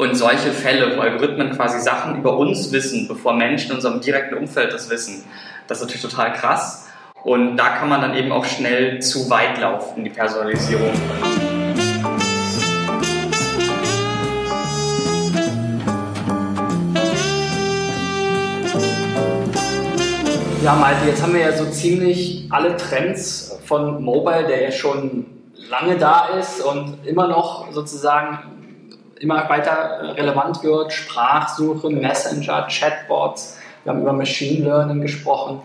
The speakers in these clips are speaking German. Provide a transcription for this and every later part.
Und solche Fälle, wo Algorithmen quasi Sachen über uns wissen, bevor Menschen in unserem direkten Umfeld das wissen, das ist natürlich total krass. Und da kann man dann eben auch schnell zu weit laufen die Personalisierung. Ja, Malte, jetzt haben wir ja so ziemlich alle Trends von Mobile, der ja schon lange da ist und immer noch sozusagen immer weiter relevant wird. Sprachsuche, Messenger, Chatbots. Wir haben über Machine Learning gesprochen.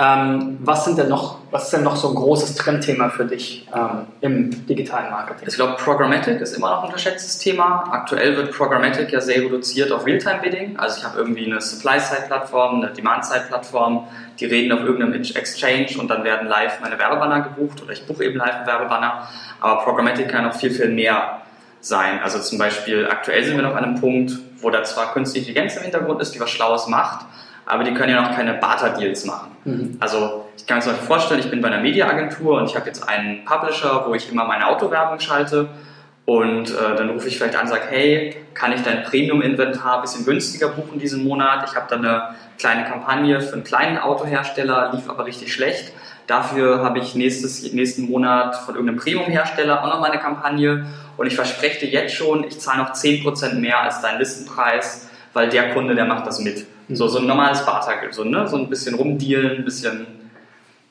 Ähm, was, sind denn noch, was ist denn noch so ein großes Trendthema für dich ähm, im digitalen Marketing? Ich glaube, Programmatic ist immer noch ein unterschätztes Thema. Aktuell wird Programmatic ja sehr reduziert auf Realtime-Bidding. Also ich habe irgendwie eine Supply-Side-Plattform, eine Demand-Side-Plattform, die reden auf irgendeinem Exchange und dann werden live meine Werbebanner gebucht oder ich buche eben live einen Werbebanner. Aber Programmatic kann noch viel, viel mehr sein. Also zum Beispiel aktuell sind wir noch an einem Punkt, wo da zwar künstliche Intelligenz im Hintergrund ist, die was Schlaues macht, aber die können ja noch keine Barter-Deals machen. Mhm. Also ich kann mir zum Beispiel vorstellen, ich bin bei einer Mediaagentur und ich habe jetzt einen Publisher, wo ich immer meine Autowerbung schalte und äh, dann rufe ich vielleicht an und sage, hey, kann ich dein Premium-Inventar ein bisschen günstiger buchen diesen Monat? Ich habe da eine kleine Kampagne für einen kleinen Autohersteller, lief aber richtig schlecht. Dafür habe ich nächstes, nächsten Monat von irgendeinem Premium-Hersteller auch noch mal eine Kampagne und ich verspreche dir jetzt schon, ich zahle noch 10% mehr als dein Listenpreis, weil der Kunde, der macht das mit. So, so ein normales Barter, so, ne? so ein bisschen rumdealen, ein bisschen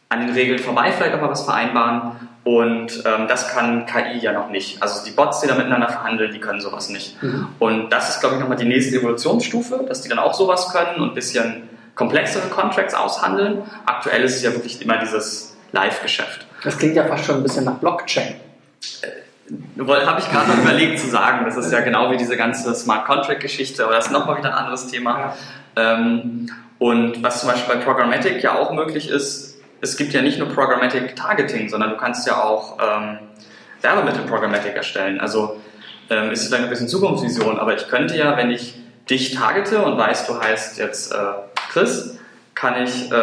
an den Regeln vorbei vielleicht auch mal was vereinbaren. Und ähm, das kann KI ja noch nicht. Also die Bots, die da miteinander verhandeln, die können sowas nicht. Mhm. Und das ist, glaube ich, nochmal die nächste Evolutionsstufe, dass die dann auch sowas können und ein bisschen komplexere Contracts aushandeln. Aktuell ist es ja wirklich immer dieses Live-Geschäft. Das klingt ja fast schon ein bisschen nach Blockchain. Äh, Habe ich gerade überlegt zu sagen. Das ist ja genau wie diese ganze Smart Contract-Geschichte, aber das ist nochmal wieder ein anderes Thema. Ja. Ähm, und was zum Beispiel bei Programmatic ja auch möglich ist, es gibt ja nicht nur Programmatic Targeting, sondern du kannst ja auch ähm, Werbemittel Programmatic erstellen. Also ähm, ist vielleicht ein bisschen Zukunftsvision, aber ich könnte ja, wenn ich dich targete und weiß, du heißt jetzt äh, Chris, kann ich äh,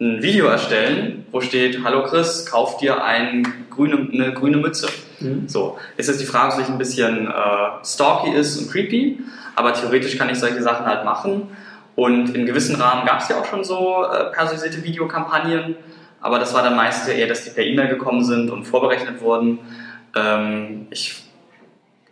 ein Video erstellen, wo steht, hallo Chris, kauf dir ein grüne, eine grüne Mütze. Mhm. So, ist jetzt die Frage, ob es nicht ein bisschen äh, stalky ist und creepy, aber theoretisch kann ich solche Sachen halt machen. Und in gewissen Rahmen gab es ja auch schon so äh, personalisierte Videokampagnen, aber das war dann meist eher, dass die per E-Mail gekommen sind und vorberechnet wurden. Ähm, ich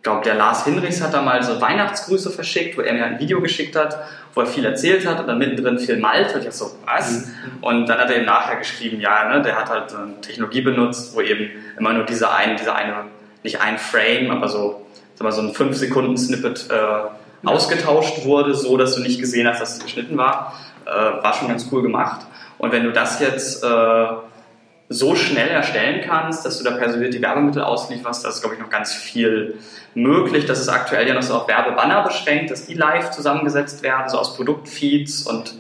glaube, der Lars Hinrichs hat da mal so Weihnachtsgrüße verschickt, wo er mir ein Video geschickt hat, wo er viel erzählt hat und dann mittendrin viel Malt. Und ich so, was? Mhm. Und dann hat er eben nachher geschrieben, ja, ne, der hat halt eine Technologie benutzt, wo eben immer nur diese eine, diese eine, nicht ein Frame, aber so, sag mal, so ein 5-Sekunden-Snippet äh, ausgetauscht wurde, so dass du nicht gesehen hast, dass es geschnitten war. Äh, war schon ganz cool gemacht. Und wenn du das jetzt äh, so schnell erstellen kannst, dass du da persönliche Werbemittel auslieferst, das ist, glaube ich, noch ganz viel möglich. Das ist aktuell ja noch so auf Werbebanner beschränkt, dass die live zusammengesetzt werden, so aus Produktfeeds und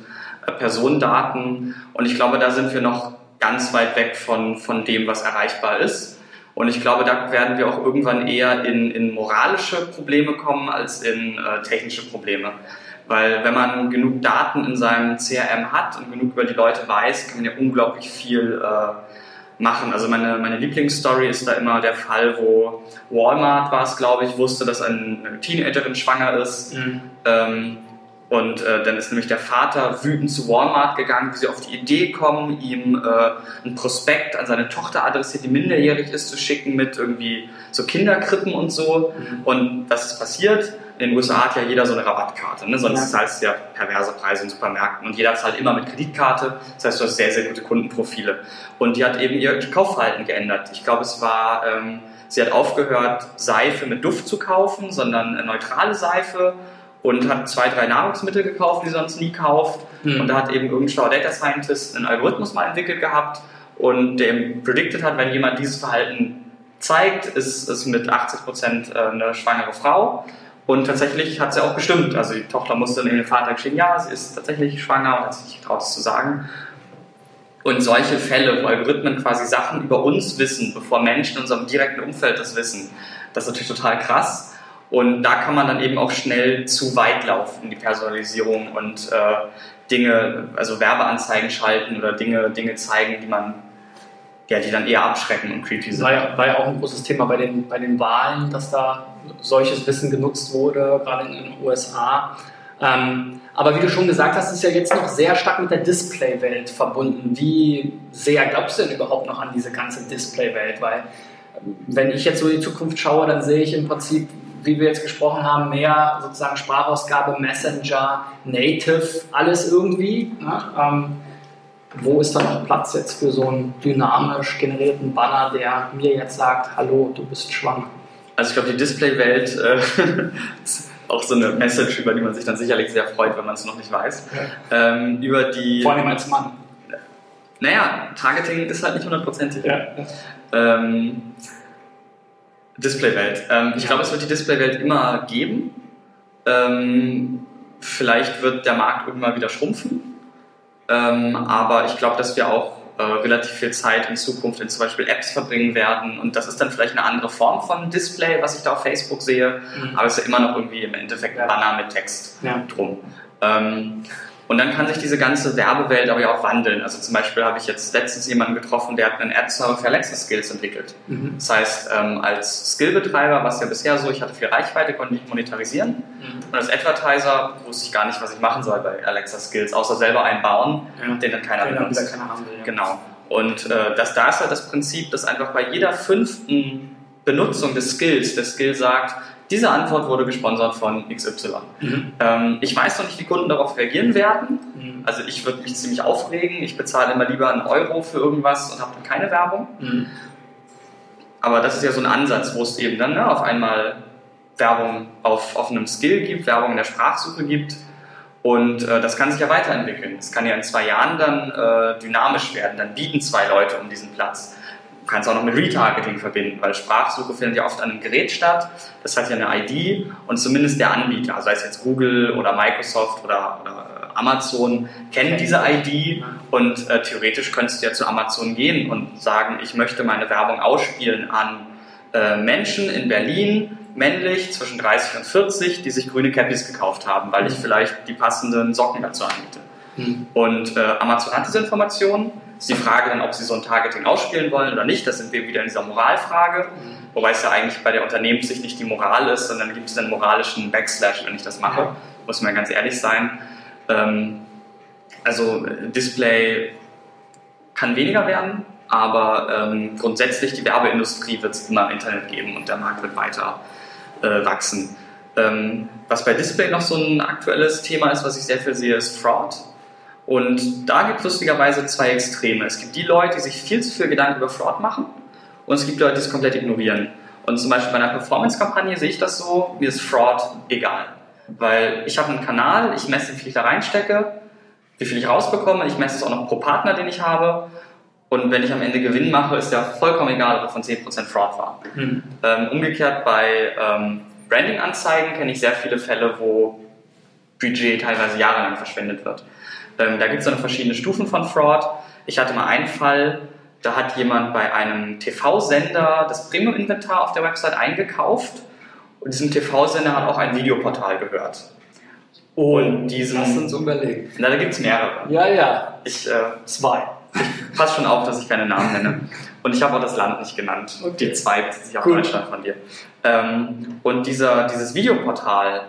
äh, Personendaten. Und ich glaube, da sind wir noch ganz weit weg von, von dem, was erreichbar ist. Und ich glaube, da werden wir auch irgendwann eher in, in moralische Probleme kommen als in äh, technische Probleme. Weil wenn man genug Daten in seinem CRM hat und genug über die Leute weiß, kann man ja unglaublich viel äh, machen. Also meine, meine Lieblingsstory ist da immer der Fall, wo Walmart war es, glaube ich, wusste, dass eine Teenagerin schwanger ist. Mhm. Ähm, und äh, dann ist nämlich der Vater wütend zu Walmart gegangen, wie sie auf die Idee kommen, ihm äh, ein Prospekt an seine Tochter adressiert, die minderjährig ist, zu schicken mit irgendwie so Kinderkrippen und so. Mhm. Und was ist passiert? in den USA hat ja jeder so eine Rabattkarte, ne? sonst ja. zahlst du ja perverse Preise in Supermärkten und jeder zahlt immer mit Kreditkarte. Das heißt, du hast sehr, sehr gute Kundenprofile. Und die hat eben ihr Kaufverhalten geändert. Ich glaube, es war, ähm, sie hat aufgehört, Seife mit Duft zu kaufen, sondern neutrale Seife und hat zwei, drei Nahrungsmittel gekauft, die sie sonst nie kauft. Mhm. Und da hat eben irgendein schlauer Data Scientist einen Algorithmus mal entwickelt gehabt und der predicted hat, wenn jemand dieses Verhalten zeigt, ist es mit 80% äh, eine schwangere Frau. Und tatsächlich hat sie auch gestimmt. Also die Tochter musste dann dem Vater geschehen, ja, sie ist tatsächlich schwanger und hat sich nicht getraut, es zu sagen. Und solche Fälle, wo Algorithmen quasi Sachen über uns wissen, bevor Menschen in unserem direkten Umfeld das wissen, das ist natürlich total krass. Und da kann man dann eben auch schnell zu weit laufen die Personalisierung und äh, Dinge, also Werbeanzeigen schalten oder Dinge, Dinge zeigen, die man ja, die dann eher abschrecken und creepy sind. War ja, war ja auch ein großes Thema bei den, bei den Wahlen, dass da solches Wissen genutzt wurde, gerade in den USA. Ähm, aber wie du schon gesagt hast, ist ja jetzt noch sehr stark mit der Display-Welt verbunden. Wie sehr glaubst du denn überhaupt noch an diese ganze Display-Welt? Weil ähm, wenn ich jetzt so in die Zukunft schaue, dann sehe ich im Prinzip, wie wir jetzt gesprochen haben, mehr sozusagen Sprachausgabe, Messenger, Native, alles irgendwie. Ne? Ähm, wo ist da noch Platz jetzt für so einen dynamisch generierten Banner, der mir jetzt sagt, hallo, du bist schwanger? Also ich glaube, die Display-Welt äh, ist auch so eine Message, über die man sich dann sicherlich sehr freut, wenn man es noch nicht weiß. Ja. Ähm, über die, Vor allem als Mann. Naja, Targeting ist halt nicht hundertprozentig. Ja. Ähm, Display-Welt. Ähm, ich glaube, es wird die Display-Welt immer geben. Ähm, vielleicht wird der Markt irgendwann wieder schrumpfen. Ähm, aber ich glaube, dass wir auch äh, relativ viel Zeit in Zukunft in zum Beispiel Apps verbringen werden. Und das ist dann vielleicht eine andere Form von Display, was ich da auf Facebook sehe. Mhm. Aber es ist ja immer noch irgendwie im Endeffekt ein Banner mit Text ja. drum. Ähm, und dann kann sich diese ganze Werbewelt aber ja auch wandeln. Also zum Beispiel habe ich jetzt letztens jemanden getroffen, der hat einen Ad-Server für Alexa-Skills entwickelt. Mhm. Das heißt, ähm, als Skillbetreiber war es ja bisher so, ich hatte viel Reichweite, konnte nicht monetarisieren. Mhm. Und als Advertiser wusste ich gar nicht, was ich machen soll bei Alexa-Skills, außer selber einbauen, ja. den dann keiner den benutzt. Keiner haben will, ja. Genau. Und äh, das, da ist halt das Prinzip, dass einfach bei jeder fünften Benutzung des Skills, der Skill sagt, diese Antwort wurde gesponsert von XY. Mhm. Ähm, ich weiß noch nicht, wie Kunden darauf reagieren werden. Mhm. Also ich würde mich ziemlich aufregen. Ich bezahle immer lieber einen Euro für irgendwas und habe dann keine Werbung. Mhm. Aber das ist ja so ein Ansatz, wo es eben dann ne, auf einmal Werbung auf, auf einem Skill gibt, Werbung in der Sprachsuche gibt. Und äh, das kann sich ja weiterentwickeln. Es kann ja in zwei Jahren dann äh, dynamisch werden. Dann bieten zwei Leute um diesen Platz kannst auch noch mit Retargeting verbinden, weil Sprachsuche findet ja oft an einem Gerät statt. Das hat ja eine ID und zumindest der Anbieter, also sei es jetzt Google oder Microsoft oder, oder äh, Amazon, kennt diese ID und äh, theoretisch könntest du ja zu Amazon gehen und sagen, ich möchte meine Werbung ausspielen an äh, Menschen in Berlin, männlich, zwischen 30 und 40, die sich grüne Cappies gekauft haben, weil ich mhm. vielleicht die passenden Socken dazu anbiete. Mhm. Und äh, Amazon hat diese Informationen ist die Frage dann, ob sie so ein Targeting ausspielen wollen oder nicht. Das sind wir wieder in dieser Moralfrage. Mhm. Wobei es ja eigentlich bei der Unternehmenssicht nicht die Moral ist, sondern gibt es einen moralischen Backslash, wenn ich das mache. Ja. Muss man ganz ehrlich sein. Ähm, also Display kann weniger werden, aber ähm, grundsätzlich die Werbeindustrie wird es immer im Internet geben und der Markt wird weiter äh, wachsen. Ähm, was bei Display noch so ein aktuelles Thema ist, was ich sehr viel sehe, ist Fraud. Und da gibt es lustigerweise zwei Extreme. Es gibt die Leute, die sich viel zu viel Gedanken über Fraud machen und es gibt Leute, die es komplett ignorieren. Und zum Beispiel bei einer Performance-Kampagne sehe ich das so, mir ist Fraud egal. Weil ich habe einen Kanal, ich messe, wie viel ich da reinstecke, wie viel ich rausbekomme, ich messe es auch noch pro Partner, den ich habe. Und wenn ich am Ende Gewinn mache, ist ja vollkommen egal, ob er von 10% Fraud war. Mhm. Ähm, umgekehrt bei ähm, Branding-Anzeigen kenne ich sehr viele Fälle, wo Budget teilweise jahrelang verschwendet wird. Ähm, da gibt es dann verschiedene Stufen von Fraud. Ich hatte mal einen Fall, da hat jemand bei einem TV-Sender das Premium-Inventar auf der Website eingekauft und diesem TV-Sender hat auch ein Videoportal gehört. Und diesen. Lass uns überlegen. Na, da gibt es mehrere. Ja, ja. Ich, äh, Zwei. Ich passe schon auf, dass ich keine Namen nenne. Und ich habe auch das Land nicht genannt. Okay. Die zwei bezieht sich auf. Deutschland von dir. Ähm, und dieser, dieses Videoportal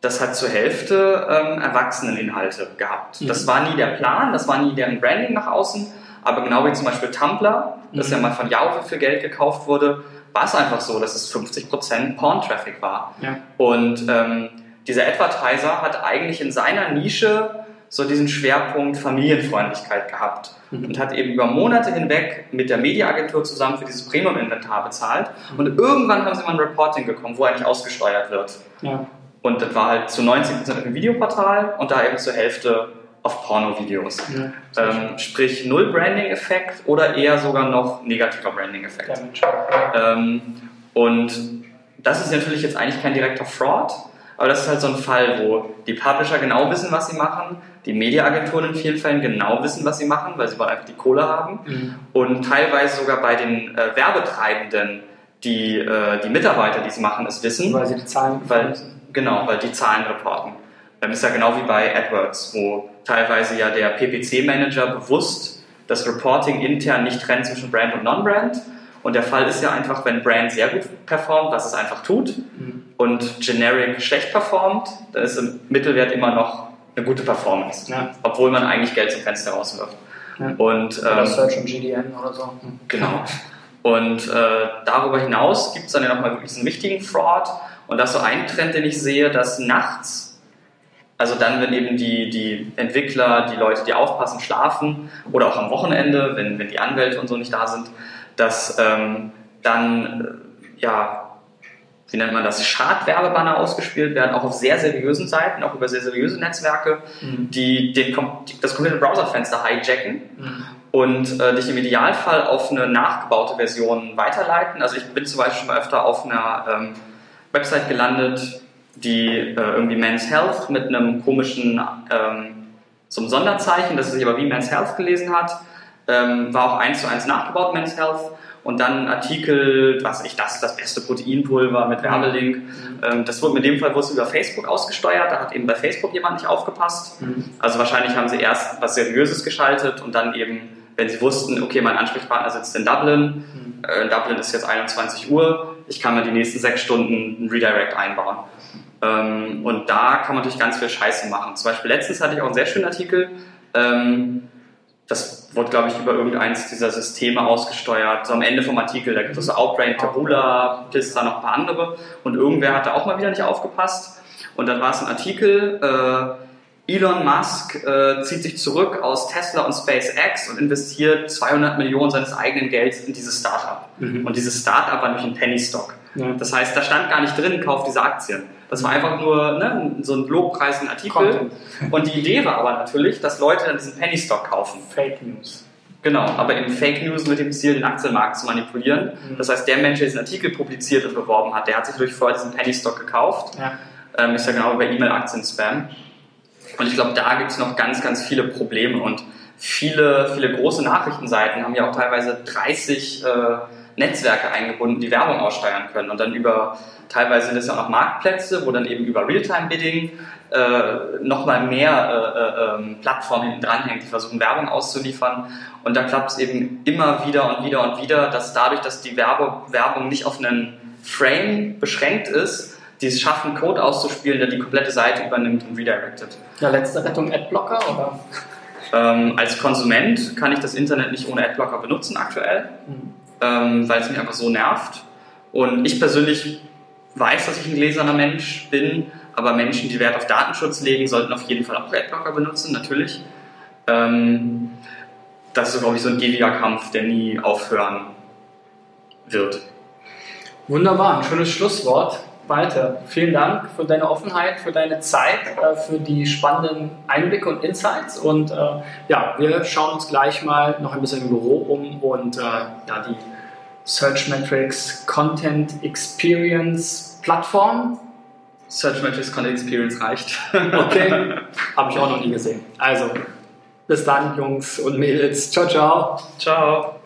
das hat zur Hälfte ähm, Erwachseneninhalte gehabt. Mhm. Das war nie der Plan, das war nie deren Branding nach außen, aber genau wie zum Beispiel Tumblr, das mhm. ja mal von Yahoo für Geld gekauft wurde, war es einfach so, dass es 50% Porn-Traffic war. Ja. Und ähm, dieser Advertiser hat eigentlich in seiner Nische so diesen Schwerpunkt Familienfreundlichkeit gehabt mhm. und hat eben über Monate hinweg mit der Mediaagentur zusammen für dieses Premium-Inventar bezahlt. Und irgendwann haben sie mal ein Reporting bekommen, wo eigentlich ausgesteuert wird. Ja. Und das war halt zu 90% auf dem Videoportal und da eben zur Hälfte auf Porno-Videos. Ja, ähm, sprich null Branding-Effekt oder eher sogar noch negativer Branding-Effekt. Ähm, und das ist natürlich jetzt eigentlich kein direkter Fraud, aber das ist halt so ein Fall, wo die Publisher genau wissen, was sie machen, die Mediaagenturen in vielen Fällen genau wissen, was sie machen, weil sie wollen einfach die Kohle haben mhm. und teilweise sogar bei den äh, Werbetreibenden die, äh, die Mitarbeiter, die es machen, es wissen. Weil sie die Zahlen weil, Genau, weil die Zahlen reporten. Das ist ja genau wie bei AdWords, wo teilweise ja der PPC-Manager bewusst das Reporting intern nicht trennt zwischen Brand und Non-Brand. Und der Fall ist ja einfach, wenn Brand sehr gut performt, was es einfach tut, mhm. und Generic schlecht performt, dann ist im Mittelwert immer noch eine gute Performance, ja. obwohl man eigentlich Geld zum Fenster rauswirft. Ja. Und, ähm, oder Search und GDN oder so. Genau. Und äh, darüber hinaus gibt es dann ja nochmal wirklich einen wichtigen Fraud. Und das ist so ein Trend, den ich sehe, dass nachts, also dann, wenn eben die, die Entwickler, die Leute, die aufpassen, schlafen, oder auch am Wochenende, wenn, wenn die Anwälte und so nicht da sind, dass ähm, dann, äh, ja, wie nennt man das, Schadwerbebanner ausgespielt werden, auch auf sehr seriösen Seiten, auch über sehr seriöse Netzwerke, mhm. die den, das komplette Browserfenster hijacken mhm. Und äh, dich im Idealfall auf eine nachgebaute Version weiterleiten. Also ich bin zum Beispiel schon mal öfter auf einer ähm, Website gelandet, die äh, irgendwie Men's Health mit einem komischen ähm, so einem Sonderzeichen, das sich aber wie Men's Health gelesen hat, ähm, war auch eins zu eins nachgebaut, Men's Health und dann ein Artikel, was ich, das das beste Proteinpulver mit Werbelink. Mhm. Ähm, das wurde in dem Fall wurde über Facebook ausgesteuert, da hat eben bei Facebook jemand nicht aufgepasst. Mhm. Also wahrscheinlich haben sie erst was Seriöses geschaltet und dann eben, wenn sie wussten, okay, mein Ansprechpartner sitzt in Dublin, mhm. äh, in Dublin ist jetzt 21 Uhr, ich kann mir die nächsten sechs Stunden ein Redirect einbauen. Ähm, und da kann man natürlich ganz viel Scheiße machen. Zum Beispiel letztens hatte ich auch einen sehr schönen Artikel, ähm, das wurde, glaube ich, über irgendeins dieser Systeme ausgesteuert. So am Ende vom Artikel, da gibt es so Outbrain, Tabula, Pista, noch ein paar andere. Und irgendwer hat da auch mal wieder nicht aufgepasst. Und dann war es ein Artikel, äh, Elon Musk äh, zieht sich zurück aus Tesla und SpaceX und investiert 200 Millionen seines eigenen Gelds in dieses Startup. Mhm. Und dieses Startup war nämlich ein Penny Stock. Ja. Das heißt, da stand gar nicht drin, kauft diese Aktien. Das war einfach nur ne, so ein lobpreisender Artikel. Content. Und die Idee war aber natürlich, dass Leute dann diesen Penny Stock kaufen. Fake News. Genau, aber eben Fake News mit dem Ziel, den Aktienmarkt zu manipulieren. Mhm. Das heißt, der Mensch, der diesen Artikel publiziert und beworben hat, der hat sich durch vorher diesen Penny Stock gekauft. Ja. Ähm, ist ja genau wie bei E-Mail-Aktien-Spam. Und ich glaube, da gibt es noch ganz, ganz viele Probleme. Und viele, viele große Nachrichtenseiten haben ja auch teilweise 30 äh, Netzwerke eingebunden, die Werbung aussteuern können. Und dann über, teilweise sind es ja auch noch Marktplätze, wo dann eben über Realtime-Bidding äh, nochmal mehr äh, äh, ähm, Plattformen hinten dranhängen, die versuchen Werbung auszuliefern. Und da klappt es eben immer wieder und wieder und wieder, dass dadurch, dass die Werbe Werbung nicht auf einen Frame beschränkt ist, die es schaffen, Code auszuspielen, der die komplette Seite übernimmt und redirected. Ja, letzte Rettung Adblocker oder? Ähm, als Konsument kann ich das Internet nicht ohne Adblocker benutzen aktuell. Mhm ähm, weil es mich einfach so nervt. Und ich persönlich weiß, dass ich ein gläserner Mensch bin, aber Menschen, die Wert auf Datenschutz legen, sollten auf jeden Fall auch Adblocker benutzen, natürlich. Ähm, das ist, glaube ich, so ein ewiger Kampf, der nie aufhören wird. Wunderbar, ein schönes Schlusswort. Walter, vielen Dank für deine Offenheit, für deine Zeit, äh, für die spannenden Einblicke und Insights. Und äh, ja, wir schauen uns gleich mal noch ein bisschen im Büro um und äh, ja, die Searchmetrics Content Experience Plattform. Searchmetrics Content Experience reicht. okay, habe ich auch noch nie gesehen. Also, bis dann, Jungs und Mädels. Ciao, ciao. Ciao.